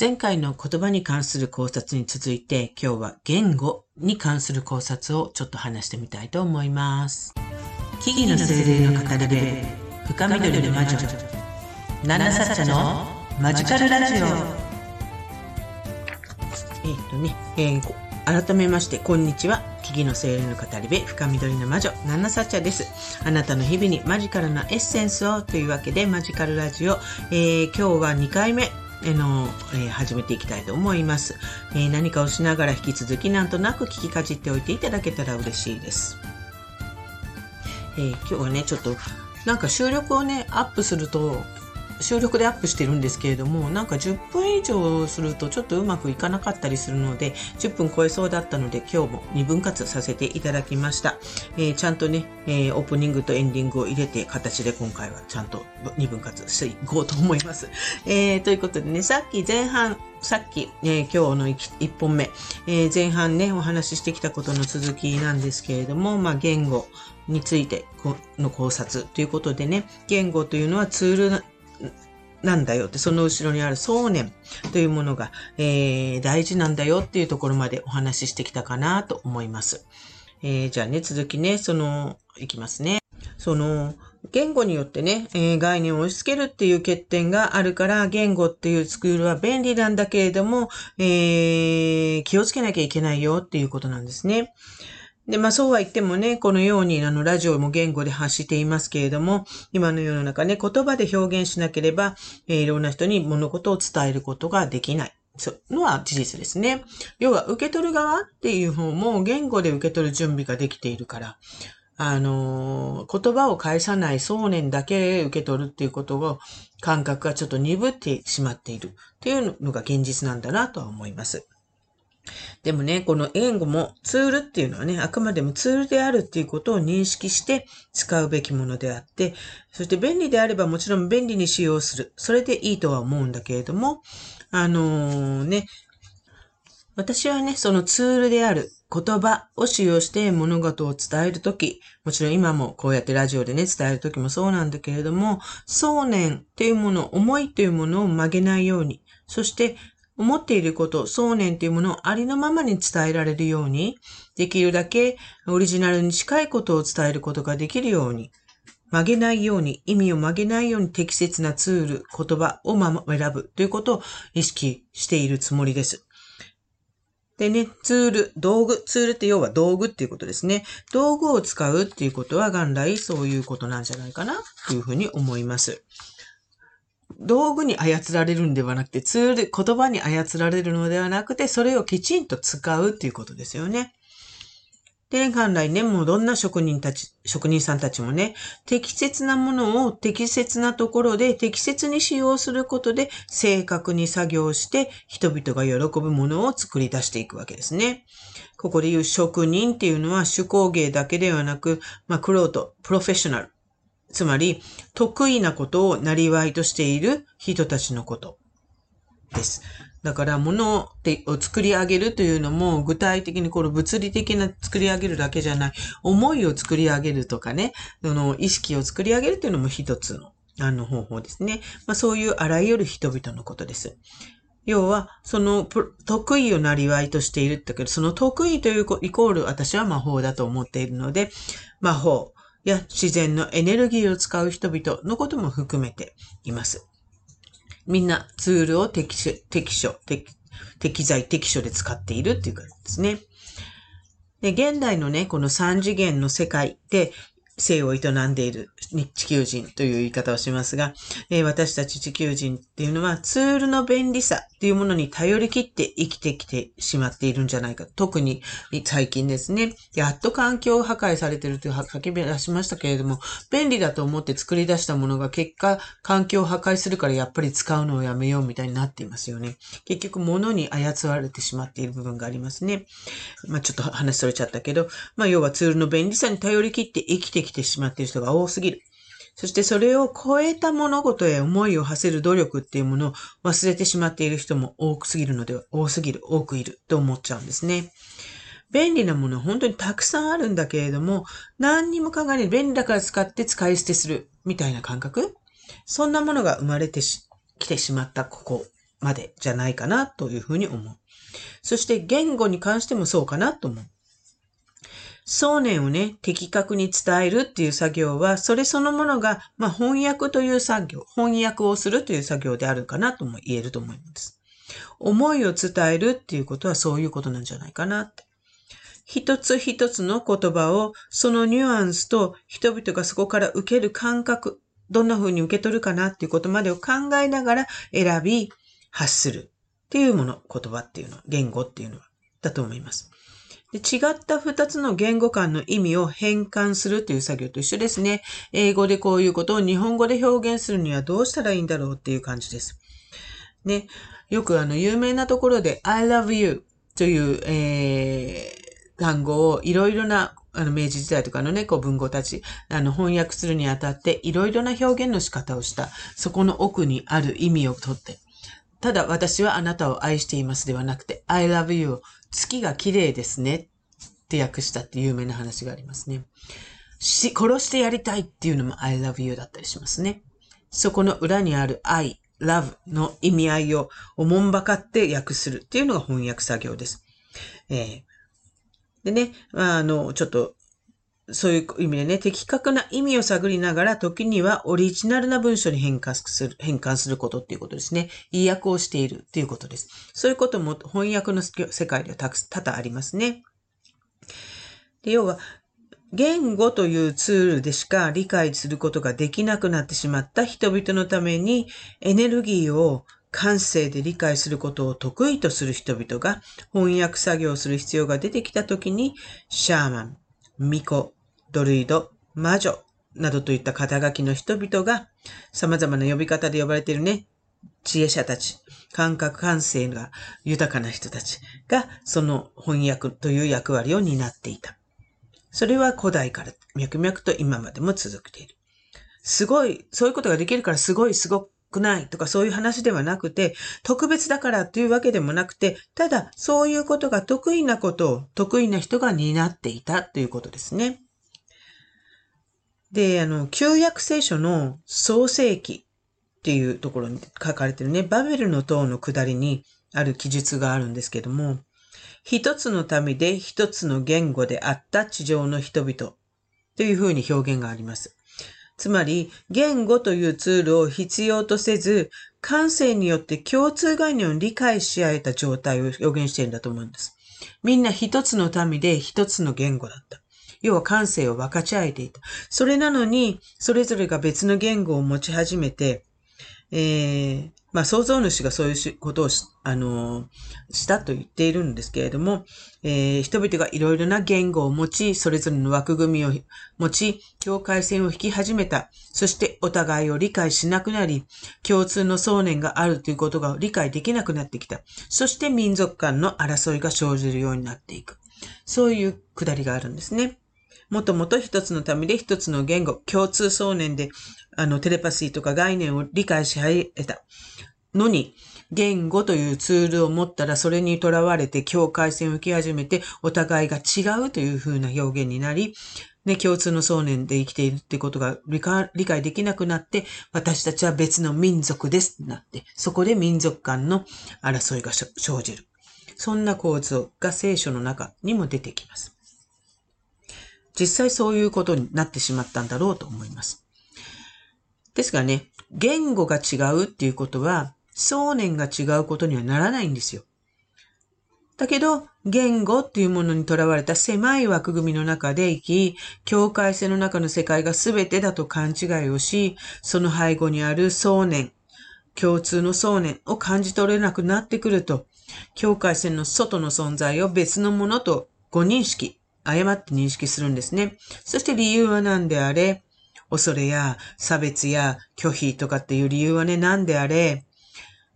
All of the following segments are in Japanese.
前回の言葉に関する考察に続いて今日は言語に関する考察をちょっと話してみたいと思います。木々の精霊の語り部深緑の魔女。七サッチャのマジカルラジオ。えっ、ー、とね、えー、改めましてこんにちは。木々の精霊の語り部深緑の魔女。七サチャです。あなたの日々にマジカルなエッセンスを。というわけでマジカルラジオ、えー、今日は2回目。あの、えー、始めていきたいと思います、えー、何かをしながら引き続きなんとなく聞きかじっておいていただけたら嬉しいです。えー、今日はね、ちょっとなんか収録をね、アップすると収録でアップしてるんですけれども、なんか10分以上するとちょっとうまくいかなかったりするので、10分超えそうだったので今日も2分割させていただきました。えー、ちゃんとね、えー、オープニングとエンディングを入れて形で今回はちゃんと2分割していこうと思います。えー、ということでね、さっき前半、さっき、えー、今日の 1, 本目、えー、前半ね、お話ししてきたことの続きなんですけれども、まあ、言語についての考察ということでね、言語というのはツールなんだよって、その後ろにある想念というものが、えー、大事なんだよっていうところまでお話ししてきたかなと思います。えー、じゃあね、続きね、その、いきますね。その、言語によってね、えー、概念を押し付けるっていう欠点があるから、言語っていうスクールは便利なんだけれども、えー、気をつけなきゃいけないよっていうことなんですね。で、まあそうは言ってもね、このようにあのラジオも言語で発していますけれども、今の世の中ね、言葉で表現しなければ、えー、いろんな人に物事を伝えることができない。そうのは事実ですね。要は、受け取る側っていう方も言語で受け取る準備ができているから、あのー、言葉を返さない想念だけ受け取るっていうことを、感覚がちょっと鈍ってしまっているっていうのが現実なんだなとは思います。でもね、この言語もツールっていうのはね、あくまでもツールであるっていうことを認識して使うべきものであって、そして便利であればもちろん便利に使用する。それでいいとは思うんだけれども、あのー、ね、私はね、そのツールである言葉を使用して物事を伝えるとき、もちろん今もこうやってラジオでね、伝えるときもそうなんだけれども、想念っていうもの、思いというものを曲げないように、そして思っていること、想念というものをありのままに伝えられるように、できるだけオリジナルに近いことを伝えることができるように、曲げないように、意味を曲げないように適切なツール、言葉を選ぶということを意識しているつもりです。でね、ツール、道具、ツールって要は道具っていうことですね。道具を使うっていうことは元来そういうことなんじゃないかなというふうに思います。道具に操られるんではなくて、ツール、言葉に操られるのではなくて、それをきちんと使うっていうことですよね。で、元来ね、もうどんな職人たち、職人さんたちもね、適切なものを適切なところで適切に使用することで正確に作業して人々が喜ぶものを作り出していくわけですね。ここで言う職人っていうのは手工芸だけではなく、まあ、クロート、プロフェッショナル。つまり、得意なことをなりわいとしている人たちのことです。だから、物を作り上げるというのも、具体的にこの物理的な作り上げるだけじゃない、思いを作り上げるとかね、その意識を作り上げるというのも一つの、あの方法ですね。まあ、そういうあらゆる人々のことです。要は、その得意をなりわいとしているってけど、その得意というイコール私は魔法だと思っているので、魔法、や自然のエネルギーを使う人々のことも含めています。みんなツールを適所、適所、適材適所で使っているっていうことですね。で、現代のね、この三次元の世界で生を営んでいる地球人という言い方をしますが、えー、私たち地球人っていうのはツールの便利さっていうものに頼り切って生きてきてしまっているんじゃないか。特に最近ですね、やっと環境を破壊されてるという叫び出しましたけれども、便利だと思って作り出したものが結果環境を破壊するからやっぱり使うのをやめようみたいになっていますよね。結局物に操られてしまっている部分がありますね。まあちょっと話それちゃったけど、まあ要はツールの便利さに頼り切って生きてきてしまっている人が多すぎる。そしてそれを超えた物事へ思いを馳せる努力っていうものを忘れてしまっている人も多くすぎるのでは、多すぎる、多くいると思っちゃうんですね。便利なもの本当にたくさんあるんだけれども、何にも考えない便利だから使って使い捨てするみたいな感覚そんなものが生まれてきてしまったここまでじゃないかなというふうに思う。そして言語に関してもそうかなと思う。想念をね、的確に伝えるっていう作業は、それそのものが、まあ、翻訳という作業、翻訳をするという作業であるかなとも言えると思います。思いを伝えるっていうことはそういうことなんじゃないかなって。一つ一つの言葉を、そのニュアンスと人々がそこから受ける感覚、どんな風に受け取るかなっていうことまでを考えながら選び、発するっていうもの、言葉っていうのは、言語っていうのは、だと思います。で違った二つの言語間の意味を変換するという作業と一緒ですね。英語でこういうことを日本語で表現するにはどうしたらいいんだろうっていう感じです。ね。よくあの、有名なところで I love you という、えー、単語をいろいろなあの、明治時代とかのね、こう文豪たち、あの、翻訳するにあたって、いろいろな表現の仕方をした、そこの奥にある意味をとって、ただ私はあなたを愛していますではなくて、I love you 月が綺麗ですねって訳したって有名な話がありますね。し、殺してやりたいっていうのも I love you だったりしますね。そこの裏にある I, love の意味合いをおもんばかって訳するっていうのが翻訳作業です。えー、でね、あの、ちょっとそういう意味でね、的確な意味を探りながら、時にはオリジナルな文章に変換する、変換することっていうことですね。意訳をしているっていうことです。そういうことも翻訳の世界ではたく多々ありますね。で要は、言語というツールでしか理解することができなくなってしまった人々のために、エネルギーを感性で理解することを得意とする人々が翻訳作業をする必要が出てきたときに、シャーマン、巫女、ドルイド、魔女などといった肩書きの人々が様々な呼び方で呼ばれているね、知恵者たち、感覚感性が豊かな人たちがその翻訳という役割を担っていた。それは古代から脈々と今までも続けている。すごい、そういうことができるからすごいすごくないとかそういう話ではなくて、特別だからというわけでもなくて、ただそういうことが得意なことを得意な人が担っていたということですね。で、あの、旧約聖書の創世記っていうところに書かれてるね、バベルの塔の下りにある記述があるんですけども、一つの民で一つの言語であった地上の人々というふうに表現があります。つまり、言語というツールを必要とせず、感性によって共通概念を理解し合えた状態を表現しているんだと思うんです。みんな一つの民で一つの言語だった。要は感性を分かち合えていた。それなのに、それぞれが別の言語を持ち始めて、えー、まあ、創造主がそういうことをし、あのしたと言っているんですけれども、えー、人々がいろいろな言語を持ち、それぞれの枠組みを持ち、境界線を引き始めた。そしてお互いを理解しなくなり、共通の想念があるということが理解できなくなってきた。そして民族間の争いが生じるようになっていく。そういうくだりがあるんですね。もともと一つのためで一つの言語、共通想念で、あの、テレパシーとか概念を理解し始めたのに、言語というツールを持ったらそれにとらわれて境界線を受け始めてお互いが違うという風な表現になり、ね、共通の想念で生きているってことが理解できなくなって、私たちは別の民族ですってなって、そこで民族間の争いが生じる。そんな構造が聖書の中にも出てきます。実際そういうことになってしまったんだろうと思います。ですがね、言語が違うっていうことは、想念が違うことにはならないんですよ。だけど、言語っていうものにとらわれた狭い枠組みの中で生き、境界線の中の世界が全てだと勘違いをし、その背後にある想念、共通の想念を感じ取れなくなってくると、境界線の外の存在を別のものとご認識、誤って認識するんですね。そして理由は何であれ、恐れや差別や拒否とかっていう理由はね、何であれ、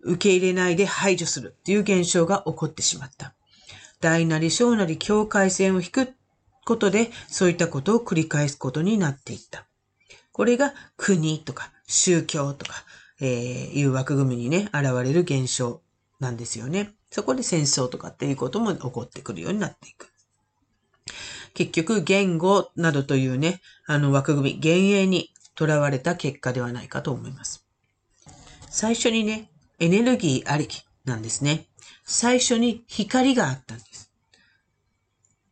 受け入れないで排除するっていう現象が起こってしまった。大なり小なり境界線を引くことで、そういったことを繰り返すことになっていった。これが国とか宗教とか、えー、いう枠組みにね、現れる現象なんですよね。そこで戦争とかっていうことも起こってくるようになっていく。結局言語などというね、あの枠組み、幻影にとらわれた結果ではないかと思います。最初にね、エネルギーありきなんですね。最初に光があったんです。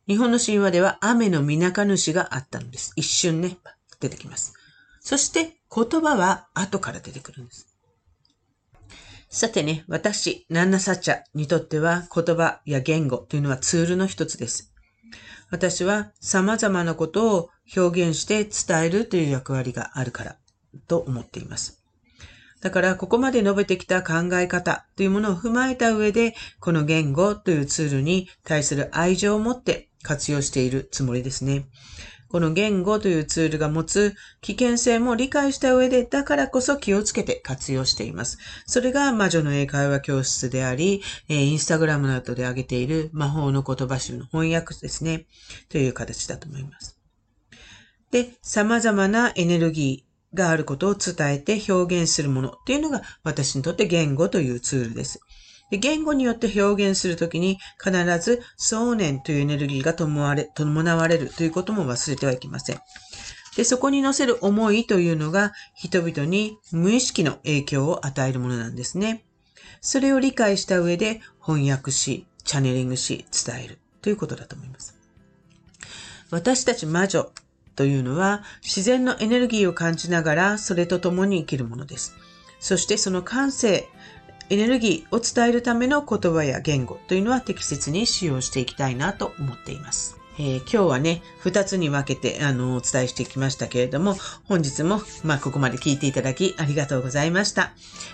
日本の神話では雨のみなか主があったのです。一瞬ね、出てきます。そして言葉は後から出てくるんです。さてね、私、ナンナサッチャにとっては言葉や言語というのはツールの一つです。私は様々なことを表現して伝えるという役割があるからと思っています。だから、ここまで述べてきた考え方というものを踏まえた上で、この言語というツールに対する愛情を持って活用しているつもりですね。この言語というツールが持つ危険性も理解した上で、だからこそ気をつけて活用しています。それが魔女の英会話教室であり、えー、インスタグラムなどで挙げている魔法の言葉集の翻訳ですね。という形だと思います。で、様々なエネルギーがあることを伝えて表現するものっていうのが私にとって言語というツールです。言語によって表現するときに必ず想念というエネルギーが伴われ伴われるということも忘れてはいけません。で、そこに乗せる思いというのが人々に無意識の影響を与えるものなんですね。それを理解した上で翻訳し、チャネリングし、伝えるということだと思います。私たち魔女というのは自然のエネルギーを感じながらそれと共に生きるものです。そしてその感性、エネルギーを伝えるための言葉や言語というのは適切に使用していきたいなと思っています。えー、今日はね、二つに分けて、あの、お伝えしてきましたけれども、本日も、まあ、ここまで聞いていただきありがとうございました。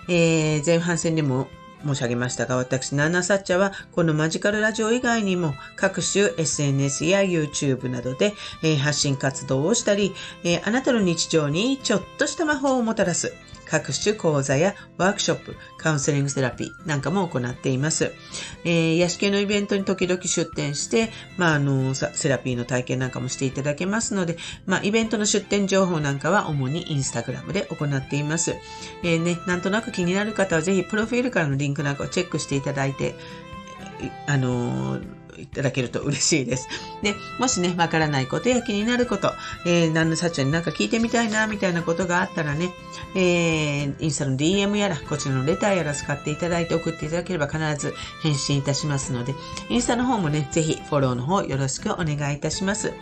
えー、前半戦でも申し上げましたが、私、ナナサッチャは、このマジカルラジオ以外にも、各種 SNS や YouTube などで、えー、発信活動をしたり、えー、あなたの日常にちょっとした魔法をもたらす、各種講座やワークショップ、カウンセリングセラピーなんかも行っています。えー、癒し系のイベントに時々出展して、まあ、あの、セラピーの体験なんかもしていただけますので、まあ、イベントの出展情報なんかは主にインスタグラムで行っています。えー、ね、なんとなく気になる方はぜひ、プロフィールからのリンクなんかをチェックしていただいて、あのーいただけると嬉しいです。で、もしね、わからないことや気になること、えー、何のさっちゃになんか聞いてみたいな、みたいなことがあったらね、えー、インスタの DM やら、こちらのレターやら使っていただいて送っていただければ必ず返信いたしますので、インスタの方もね、ぜひフォローの方よろしくお願いいたします。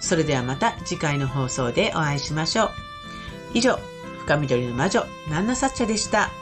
それではまた次回の放送でお会いしましょう。以上、深緑の魔女、ナンナサッチャでした。